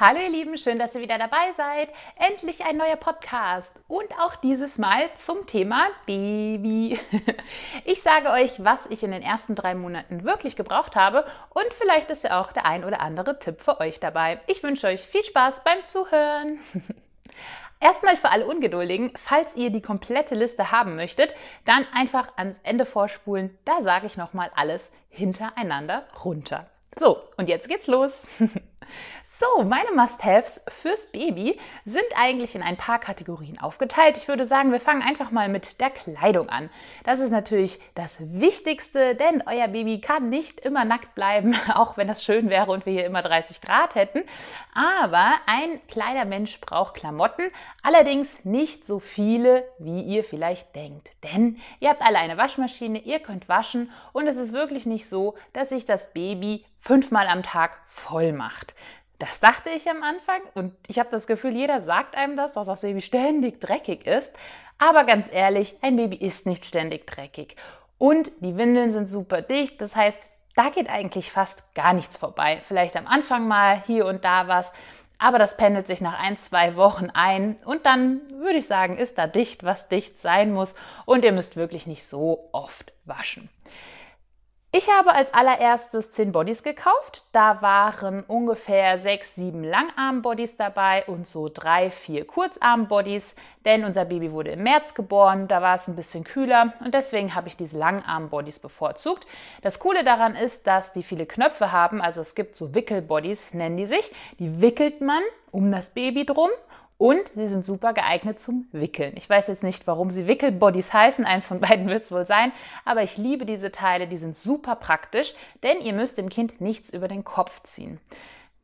Hallo ihr Lieben, schön, dass ihr wieder dabei seid. Endlich ein neuer Podcast und auch dieses Mal zum Thema Baby. Ich sage euch, was ich in den ersten drei Monaten wirklich gebraucht habe und vielleicht ist ja auch der ein oder andere Tipp für euch dabei. Ich wünsche euch viel Spaß beim Zuhören. Erstmal für alle Ungeduldigen, falls ihr die komplette Liste haben möchtet, dann einfach ans Ende vorspulen. Da sage ich nochmal alles hintereinander runter. So, und jetzt geht's los. So, meine Must-Haves fürs Baby sind eigentlich in ein paar Kategorien aufgeteilt. Ich würde sagen, wir fangen einfach mal mit der Kleidung an. Das ist natürlich das Wichtigste, denn euer Baby kann nicht immer nackt bleiben, auch wenn das schön wäre und wir hier immer 30 Grad hätten. Aber ein kleiner Mensch braucht Klamotten, allerdings nicht so viele, wie ihr vielleicht denkt. Denn ihr habt alle eine Waschmaschine, ihr könnt waschen und es ist wirklich nicht so, dass sich das Baby fünfmal am Tag voll macht. Das dachte ich am Anfang und ich habe das Gefühl, jeder sagt einem das, dass das Baby ständig dreckig ist. Aber ganz ehrlich, ein Baby ist nicht ständig dreckig. Und die Windeln sind super dicht, das heißt, da geht eigentlich fast gar nichts vorbei. Vielleicht am Anfang mal hier und da was, aber das pendelt sich nach ein, zwei Wochen ein und dann würde ich sagen, ist da dicht, was dicht sein muss und ihr müsst wirklich nicht so oft waschen. Ich habe als allererstes 10 Bodies gekauft. Da waren ungefähr 6, 7 Langarm-Bodies dabei und so 3, 4 Kurzarm-Bodies, denn unser Baby wurde im März geboren, da war es ein bisschen kühler und deswegen habe ich diese Langarm-Bodies bevorzugt. Das Coole daran ist, dass die viele Knöpfe haben, also es gibt so Wickel-Bodies, nennen die sich. Die wickelt man um das Baby drum und sie sind super geeignet zum Wickeln. Ich weiß jetzt nicht, warum sie Wickelbodies heißen. Eins von beiden wird es wohl sein. Aber ich liebe diese Teile. Die sind super praktisch, denn ihr müsst dem Kind nichts über den Kopf ziehen.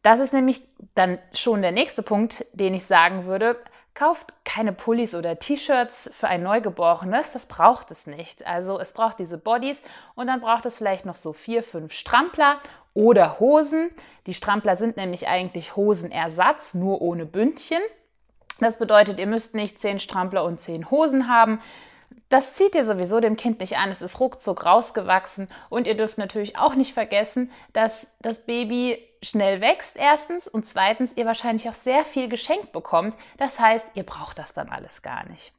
Das ist nämlich dann schon der nächste Punkt, den ich sagen würde. Kauft keine Pullis oder T-Shirts für ein Neugeborenes, das braucht es nicht. Also es braucht diese Bodies und dann braucht es vielleicht noch so vier, fünf Strampler oder Hosen. Die Strampler sind nämlich eigentlich Hosenersatz, nur ohne Bündchen. Das bedeutet, ihr müsst nicht zehn Strampler und zehn Hosen haben. Das zieht ihr sowieso dem Kind nicht an. Es ist ruckzuck rausgewachsen. Und ihr dürft natürlich auch nicht vergessen, dass das Baby schnell wächst, erstens. Und zweitens, ihr wahrscheinlich auch sehr viel geschenkt bekommt. Das heißt, ihr braucht das dann alles gar nicht.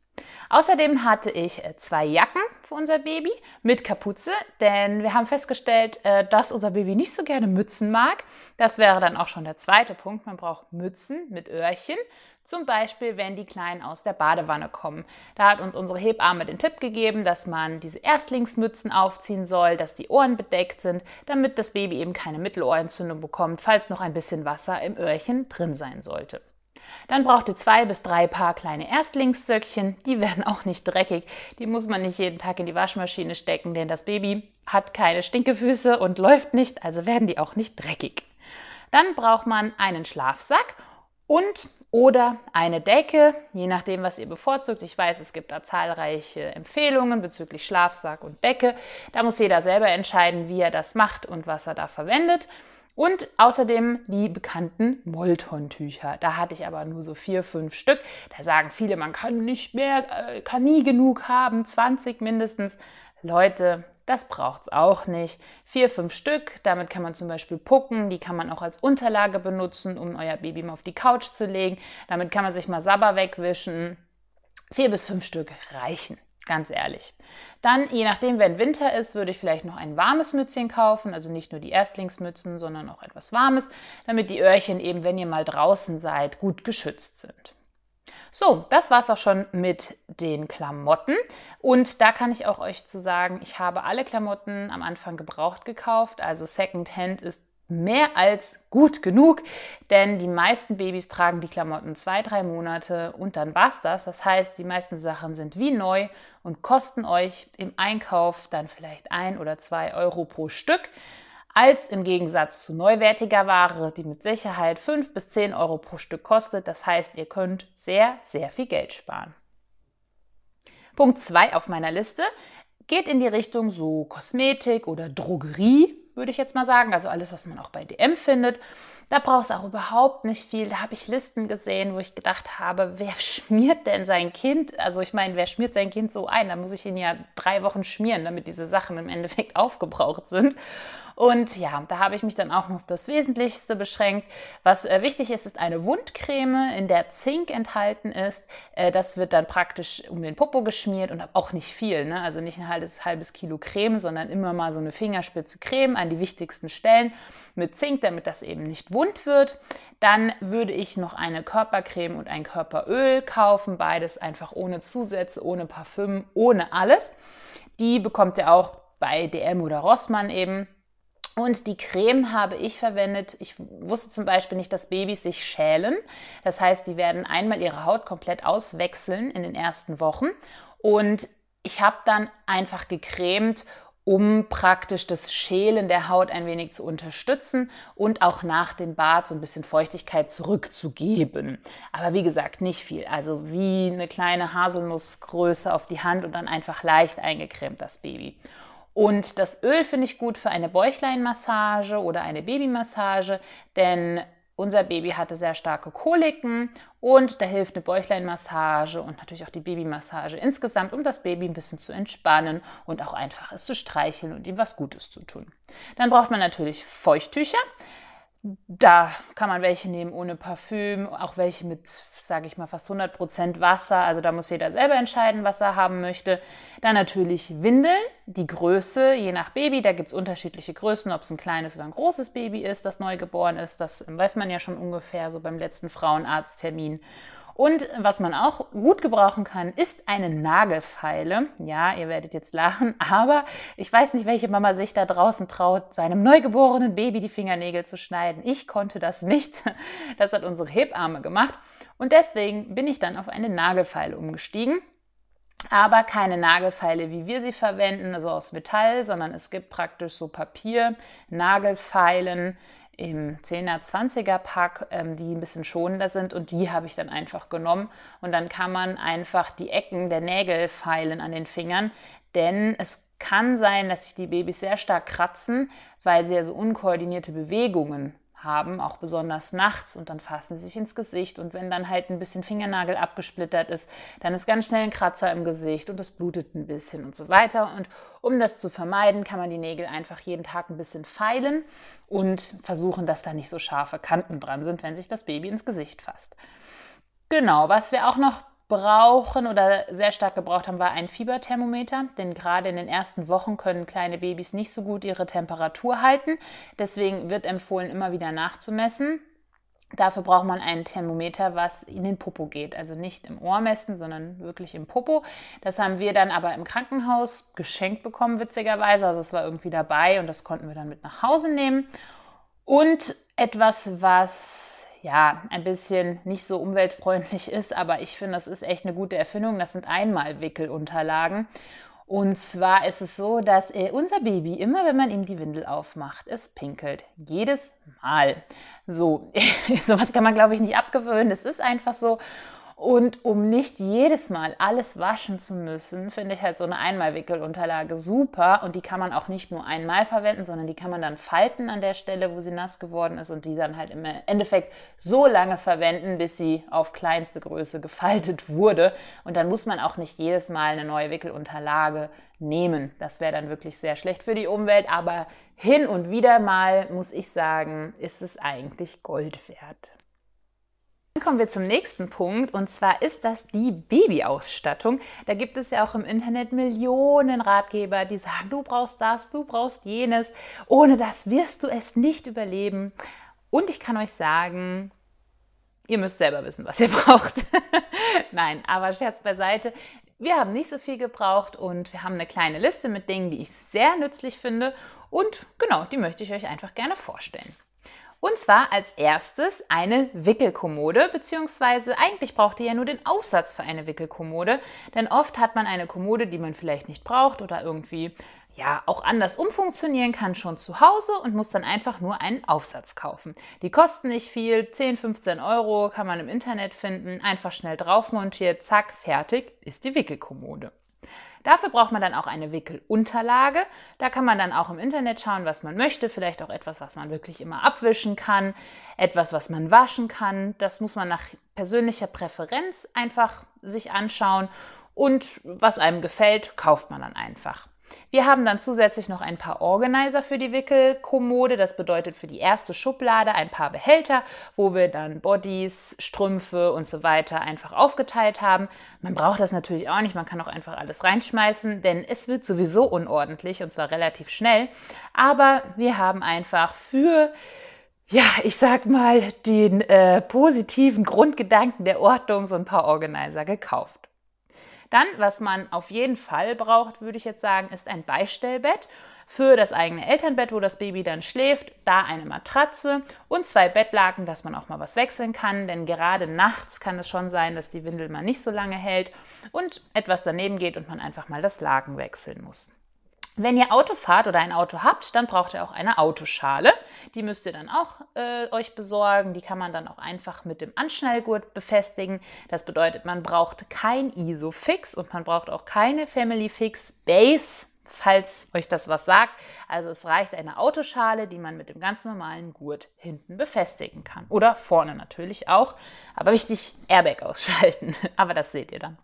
Außerdem hatte ich äh, zwei Jacken für unser Baby mit Kapuze, denn wir haben festgestellt, äh, dass unser Baby nicht so gerne Mützen mag. Das wäre dann auch schon der zweite Punkt. Man braucht Mützen mit Öhrchen. Zum Beispiel, wenn die Kleinen aus der Badewanne kommen. Da hat uns unsere Hebamme den Tipp gegeben, dass man diese Erstlingsmützen aufziehen soll, dass die Ohren bedeckt sind, damit das Baby eben keine Mittelohrentzündung bekommt, falls noch ein bisschen Wasser im Öhrchen drin sein sollte. Dann braucht ihr zwei bis drei Paar kleine Erstlingssöckchen. Die werden auch nicht dreckig. Die muss man nicht jeden Tag in die Waschmaschine stecken, denn das Baby hat keine Stinkefüße und läuft nicht, also werden die auch nicht dreckig. Dann braucht man einen Schlafsack und oder eine Decke, je nachdem, was ihr bevorzugt. Ich weiß, es gibt da zahlreiche Empfehlungen bezüglich Schlafsack und Decke. Da muss jeder selber entscheiden, wie er das macht und was er da verwendet. Und außerdem die bekannten Molton-Tücher. Da hatte ich aber nur so vier, fünf Stück. Da sagen viele, man kann nicht mehr, äh, kann nie genug haben, 20 mindestens. Leute, das braucht es auch nicht. Vier, fünf Stück, damit kann man zum Beispiel pucken, die kann man auch als Unterlage benutzen, um euer Baby mal auf die Couch zu legen. Damit kann man sich mal Sabber wegwischen. Vier bis fünf Stück reichen, ganz ehrlich. Dann, je nachdem, wenn Winter ist, würde ich vielleicht noch ein warmes Mützchen kaufen, also nicht nur die Erstlingsmützen, sondern auch etwas Warmes, damit die Öhrchen eben, wenn ihr mal draußen seid, gut geschützt sind. So, das war es auch schon mit den Klamotten. Und da kann ich auch euch zu sagen, ich habe alle Klamotten am Anfang gebraucht gekauft. Also Secondhand ist mehr als gut genug, denn die meisten Babys tragen die Klamotten zwei, drei Monate und dann war's das. Das heißt, die meisten Sachen sind wie neu und kosten euch im Einkauf dann vielleicht ein oder zwei Euro pro Stück als im Gegensatz zu neuwertiger Ware, die mit Sicherheit 5 bis 10 Euro pro Stück kostet. Das heißt, ihr könnt sehr, sehr viel Geld sparen. Punkt 2 auf meiner Liste geht in die Richtung so Kosmetik oder Drogerie würde ich jetzt mal sagen. Also alles, was man auch bei DM findet. Da brauchst du auch überhaupt nicht viel. Da habe ich Listen gesehen, wo ich gedacht habe, wer schmiert denn sein Kind? Also ich meine, wer schmiert sein Kind so ein? Da muss ich ihn ja drei Wochen schmieren, damit diese Sachen im Endeffekt aufgebraucht sind. Und ja, da habe ich mich dann auch noch auf das Wesentlichste beschränkt. Was äh, wichtig ist, ist eine Wundcreme, in der Zink enthalten ist. Äh, das wird dann praktisch um den Popo geschmiert und auch nicht viel. Ne? Also nicht ein halbes, halbes Kilo Creme, sondern immer mal so eine Fingerspitze Creme an die wichtigsten Stellen mit Zink, damit das eben nicht wund wird. Dann würde ich noch eine Körpercreme und ein Körperöl kaufen. Beides einfach ohne Zusätze, ohne Parfüm, ohne alles. Die bekommt ihr auch bei DM oder Rossmann eben. Und die Creme habe ich verwendet. Ich wusste zum Beispiel nicht, dass Babys sich schälen. Das heißt, die werden einmal ihre Haut komplett auswechseln in den ersten Wochen. Und ich habe dann einfach gecremt, um praktisch das Schälen der Haut ein wenig zu unterstützen und auch nach dem Bad so ein bisschen Feuchtigkeit zurückzugeben. Aber wie gesagt, nicht viel. Also wie eine kleine Haselnussgröße auf die Hand und dann einfach leicht eingecremt das Baby. Und das Öl finde ich gut für eine Bäuchleinmassage oder eine Babymassage, denn unser Baby hatte sehr starke Koliken und da hilft eine Bäuchleinmassage und natürlich auch die Babymassage insgesamt, um das Baby ein bisschen zu entspannen und auch einfach es zu streicheln und ihm was Gutes zu tun. Dann braucht man natürlich Feuchttücher. Da kann man welche nehmen ohne Parfüm, auch welche mit, sage ich mal, fast 100% Wasser. Also da muss jeder selber entscheiden, was er haben möchte. Dann natürlich Windeln, die Größe, je nach Baby. Da gibt es unterschiedliche Größen, ob es ein kleines oder ein großes Baby ist, das neugeboren ist. Das weiß man ja schon ungefähr so beim letzten Frauenarzttermin. Und was man auch gut gebrauchen kann, ist eine Nagelfeile. Ja, ihr werdet jetzt lachen, aber ich weiß nicht, welche Mama sich da draußen traut, seinem neugeborenen Baby die Fingernägel zu schneiden. Ich konnte das nicht. Das hat unsere Hebamme gemacht. Und deswegen bin ich dann auf eine Nagelfeile umgestiegen aber keine Nagelfeile, wie wir sie verwenden, also aus Metall, sondern es gibt praktisch so Papier, Nagelfeilen, im 10er, 20er Pack, ähm, die ein bisschen schonender sind und die habe ich dann einfach genommen. Und dann kann man einfach die Ecken der Nägel feilen an den Fingern, denn es kann sein, dass sich die Babys sehr stark kratzen, weil sie ja so unkoordinierte Bewegungen haben, auch besonders nachts und dann fassen sie sich ins Gesicht und wenn dann halt ein bisschen Fingernagel abgesplittert ist, dann ist ganz schnell ein Kratzer im Gesicht und es blutet ein bisschen und so weiter und um das zu vermeiden, kann man die Nägel einfach jeden Tag ein bisschen feilen und versuchen, dass da nicht so scharfe Kanten dran sind, wenn sich das Baby ins Gesicht fasst. Genau, was wir auch noch brauchen oder sehr stark gebraucht haben, war ein Fieberthermometer, denn gerade in den ersten Wochen können kleine Babys nicht so gut ihre Temperatur halten. Deswegen wird empfohlen, immer wieder nachzumessen. Dafür braucht man ein Thermometer, was in den Popo geht. Also nicht im Ohr messen, sondern wirklich im Popo. Das haben wir dann aber im Krankenhaus geschenkt bekommen, witzigerweise. Also es war irgendwie dabei und das konnten wir dann mit nach Hause nehmen. Und etwas, was ja, ein bisschen nicht so umweltfreundlich ist, aber ich finde, das ist echt eine gute Erfindung. Das sind Einmalwickelunterlagen. Und zwar ist es so, dass unser Baby immer, wenn man ihm die Windel aufmacht, es pinkelt. Jedes Mal. So, sowas kann man, glaube ich, nicht abgewöhnen. Es ist einfach so. Und um nicht jedes Mal alles waschen zu müssen, finde ich halt so eine Einmalwickelunterlage super. Und die kann man auch nicht nur einmal verwenden, sondern die kann man dann falten an der Stelle, wo sie nass geworden ist und die dann halt im Endeffekt so lange verwenden, bis sie auf kleinste Größe gefaltet wurde. Und dann muss man auch nicht jedes Mal eine neue Wickelunterlage nehmen. Das wäre dann wirklich sehr schlecht für die Umwelt. Aber hin und wieder mal, muss ich sagen, ist es eigentlich Gold wert. Kommen wir zum nächsten Punkt und zwar ist das die Babyausstattung. Da gibt es ja auch im Internet Millionen Ratgeber, die sagen, du brauchst das, du brauchst jenes. Ohne das wirst du es nicht überleben. Und ich kann euch sagen, ihr müsst selber wissen, was ihr braucht. Nein, aber Scherz beiseite. Wir haben nicht so viel gebraucht und wir haben eine kleine Liste mit Dingen, die ich sehr nützlich finde. Und genau, die möchte ich euch einfach gerne vorstellen. Und zwar als erstes eine Wickelkommode, beziehungsweise eigentlich braucht ihr ja nur den Aufsatz für eine Wickelkommode, denn oft hat man eine Kommode, die man vielleicht nicht braucht oder irgendwie ja auch anders umfunktionieren kann schon zu Hause und muss dann einfach nur einen Aufsatz kaufen. Die kosten nicht viel, 10, 15 Euro kann man im Internet finden, einfach schnell drauf montiert, zack, fertig ist die Wickelkommode. Dafür braucht man dann auch eine Wickelunterlage. Da kann man dann auch im Internet schauen, was man möchte. Vielleicht auch etwas, was man wirklich immer abwischen kann. Etwas, was man waschen kann. Das muss man nach persönlicher Präferenz einfach sich anschauen. Und was einem gefällt, kauft man dann einfach. Wir haben dann zusätzlich noch ein paar Organizer für die Wickelkommode. Das bedeutet für die erste Schublade ein paar Behälter, wo wir dann Bodies, Strümpfe und so weiter einfach aufgeteilt haben. Man braucht das natürlich auch nicht, man kann auch einfach alles reinschmeißen, denn es wird sowieso unordentlich und zwar relativ schnell. Aber wir haben einfach für ja, ich sag mal, den äh, positiven Grundgedanken der Ordnung so ein paar Organizer gekauft. Dann, was man auf jeden Fall braucht, würde ich jetzt sagen, ist ein Beistellbett für das eigene Elternbett, wo das Baby dann schläft, da eine Matratze und zwei Bettlaken, dass man auch mal was wechseln kann, denn gerade nachts kann es schon sein, dass die Windel mal nicht so lange hält und etwas daneben geht und man einfach mal das Laken wechseln muss. Wenn ihr Auto fahrt oder ein Auto habt, dann braucht ihr auch eine Autoschale. Die müsst ihr dann auch äh, euch besorgen. Die kann man dann auch einfach mit dem Anschnallgurt befestigen. Das bedeutet, man braucht kein Isofix und man braucht auch keine Family Fix Base, falls euch das was sagt. Also es reicht eine Autoschale, die man mit dem ganz normalen Gurt hinten befestigen kann. Oder vorne natürlich auch. Aber wichtig, Airbag ausschalten. Aber das seht ihr dann.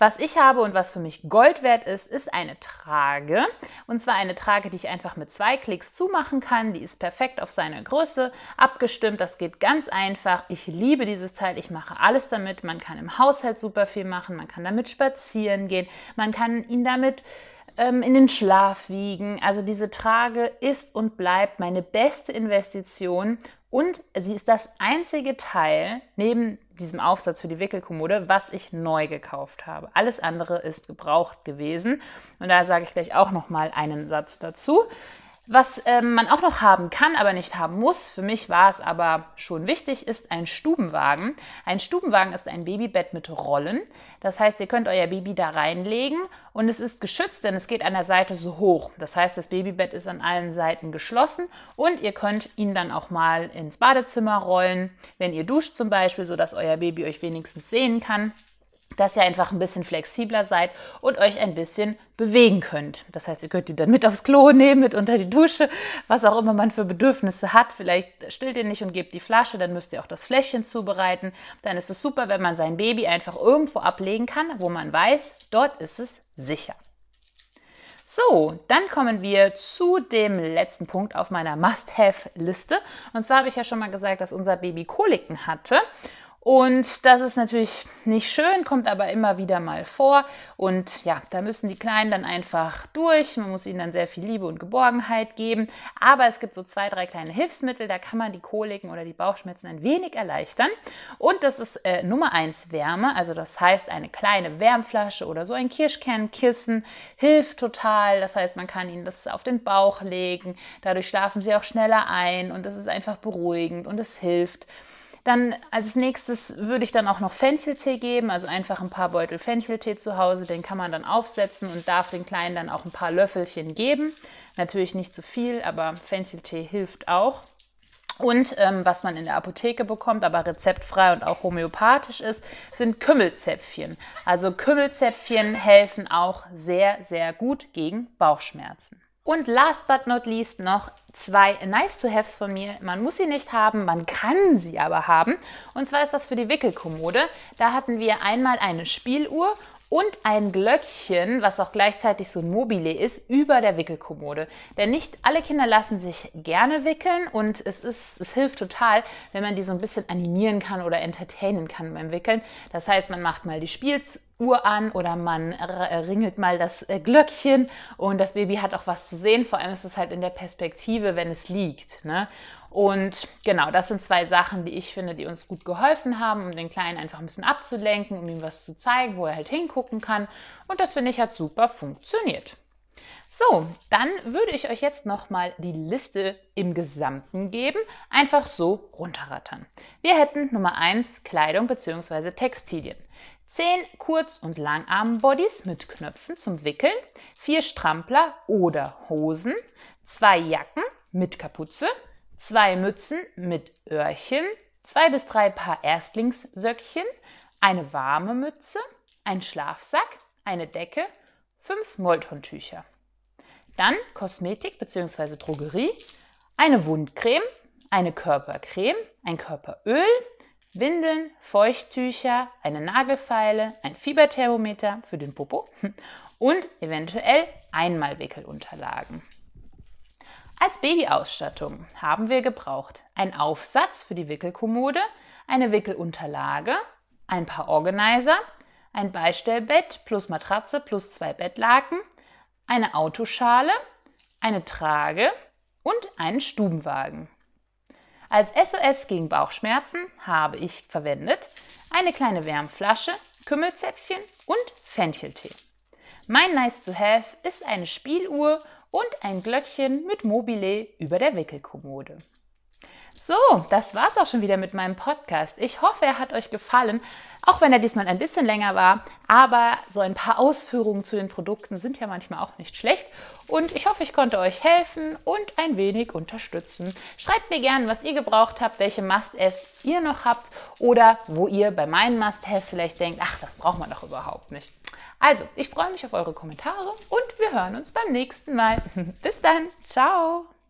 Was ich habe und was für mich Gold wert ist, ist eine Trage. Und zwar eine Trage, die ich einfach mit zwei Klicks zumachen kann. Die ist perfekt auf seine Größe abgestimmt. Das geht ganz einfach. Ich liebe dieses Teil. Ich mache alles damit. Man kann im Haushalt super viel machen. Man kann damit spazieren gehen. Man kann ihn damit ähm, in den Schlaf wiegen. Also diese Trage ist und bleibt meine beste Investition und sie ist das einzige Teil neben diesem Aufsatz für die Wickelkommode, was ich neu gekauft habe. Alles andere ist gebraucht gewesen. Und da sage ich gleich auch noch mal einen Satz dazu. Was ähm, man auch noch haben kann, aber nicht haben muss, für mich war es aber schon wichtig, ist ein Stubenwagen. Ein Stubenwagen ist ein Babybett mit Rollen. Das heißt, ihr könnt euer Baby da reinlegen und es ist geschützt, denn es geht an der Seite so hoch. Das heißt, das Babybett ist an allen Seiten geschlossen und ihr könnt ihn dann auch mal ins Badezimmer rollen, wenn ihr duscht zum Beispiel, sodass euer Baby euch wenigstens sehen kann dass ihr einfach ein bisschen flexibler seid und euch ein bisschen bewegen könnt. Das heißt, ihr könnt die dann mit aufs Klo nehmen, mit unter die Dusche, was auch immer man für Bedürfnisse hat. Vielleicht stillt ihr nicht und gebt die Flasche, dann müsst ihr auch das Fläschchen zubereiten. Dann ist es super, wenn man sein Baby einfach irgendwo ablegen kann, wo man weiß, dort ist es sicher. So, dann kommen wir zu dem letzten Punkt auf meiner Must-Have-Liste. Und zwar habe ich ja schon mal gesagt, dass unser Baby Koliken hatte. Und das ist natürlich nicht schön, kommt aber immer wieder mal vor. Und ja, da müssen die Kleinen dann einfach durch. Man muss ihnen dann sehr viel Liebe und Geborgenheit geben. Aber es gibt so zwei, drei kleine Hilfsmittel, da kann man die Koliken oder die Bauchschmerzen ein wenig erleichtern. Und das ist äh, Nummer eins Wärme. Also das heißt, eine kleine Wärmflasche oder so ein Kirschkernkissen hilft total. Das heißt, man kann ihnen das auf den Bauch legen. Dadurch schlafen sie auch schneller ein und das ist einfach beruhigend und es hilft. Dann als nächstes würde ich dann auch noch Fencheltee geben, also einfach ein paar Beutel Fencheltee zu Hause, den kann man dann aufsetzen und darf den Kleinen dann auch ein paar Löffelchen geben. Natürlich nicht zu viel, aber Fencheltee hilft auch. Und ähm, was man in der Apotheke bekommt, aber rezeptfrei und auch homöopathisch ist, sind Kümmelzäpfchen. Also Kümmelzäpfchen helfen auch sehr, sehr gut gegen Bauchschmerzen. Und last but not least noch zwei Nice-to-Haves von mir. Man muss sie nicht haben, man kann sie aber haben. Und zwar ist das für die Wickelkommode. Da hatten wir einmal eine Spieluhr und ein Glöckchen, was auch gleichzeitig so ein Mobile ist, über der Wickelkommode. Denn nicht alle Kinder lassen sich gerne wickeln und es, ist, es hilft total, wenn man die so ein bisschen animieren kann oder entertainen kann beim Wickeln. Das heißt, man macht mal die Spielzuhr an oder man ringelt mal das äh, Glöckchen und das Baby hat auch was zu sehen. Vor allem ist es halt in der Perspektive, wenn es liegt. Ne? Und genau, das sind zwei Sachen, die ich finde, die uns gut geholfen haben, um den Kleinen einfach ein bisschen abzulenken, um ihm was zu zeigen, wo er halt hingucken kann. Und das finde ich hat super funktioniert. So, dann würde ich euch jetzt nochmal die Liste im Gesamten geben, einfach so runterrattern. Wir hätten Nummer 1 Kleidung bzw. Textilien. 10 Kurz- und Langarm-Bodies mit Knöpfen zum Wickeln, 4 Strampler oder Hosen, 2 Jacken mit Kapuze, zwei Mützen mit Öhrchen, zwei bis drei Paar Erstlingssöckchen, eine warme Mütze, ein Schlafsack, eine Decke, fünf Moltontücher. Dann Kosmetik bzw. Drogerie, eine Wundcreme, eine Körpercreme, ein Körperöl, Windeln, Feuchttücher, eine Nagelfeile, ein Fieberthermometer für den Popo und eventuell Einmalwickelunterlagen. Als Babyausstattung haben wir gebraucht einen Aufsatz für die Wickelkommode, eine Wickelunterlage, ein paar Organizer, ein Beistellbett plus Matratze plus zwei Bettlaken, eine Autoschale, eine Trage und einen Stubenwagen. Als SOS gegen Bauchschmerzen habe ich verwendet eine kleine Wärmflasche, Kümmelzäpfchen und Fencheltee. Mein Nice to Have ist eine Spieluhr und ein Glöckchen mit Mobile über der Wickelkommode. So, das war's auch schon wieder mit meinem Podcast. Ich hoffe, er hat euch gefallen, auch wenn er diesmal ein bisschen länger war. Aber so ein paar Ausführungen zu den Produkten sind ja manchmal auch nicht schlecht. Und ich hoffe, ich konnte euch helfen und ein wenig unterstützen. Schreibt mir gerne, was ihr gebraucht habt, welche Must-Haves ihr noch habt oder wo ihr bei meinen Must-Haves vielleicht denkt, ach, das braucht man doch überhaupt nicht. Also, ich freue mich auf eure Kommentare und wir hören uns beim nächsten Mal. Bis dann. Ciao.